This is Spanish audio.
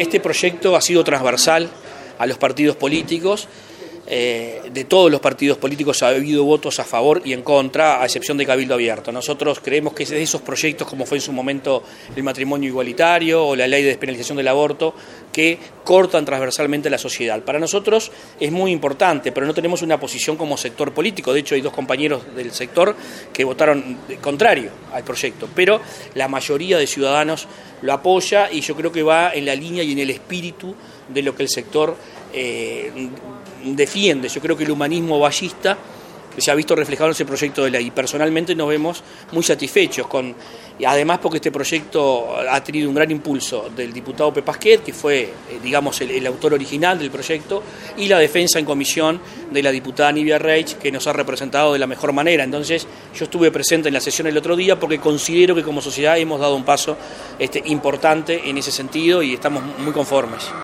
Este proyecto ha sido transversal a los partidos políticos. Eh, de todos los partidos políticos ha habido votos a favor y en contra, a excepción de Cabildo Abierto. Nosotros creemos que es de esos proyectos, como fue en su momento el matrimonio igualitario o la ley de despenalización del aborto, que cortan transversalmente la sociedad. Para nosotros es muy importante, pero no tenemos una posición como sector político. De hecho, hay dos compañeros del sector que votaron contrario al proyecto, pero la mayoría de ciudadanos lo apoya y yo creo que va en la línea y en el espíritu de lo que el sector eh, defiende. Yo creo que el humanismo ballista se ha visto reflejado en ese proyecto de ley. Y personalmente nos vemos muy satisfechos con, además porque este proyecto ha tenido un gran impulso del diputado Pepasquet, que fue, eh, digamos, el, autor original del proyecto, y la defensa en comisión de la diputada Nivia Reich, que nos ha representado de la mejor manera. Entonces, yo estuve presente en la sesión el otro día porque considero que como sociedad hemos dado un paso este, importante en ese sentido y estamos muy conformes.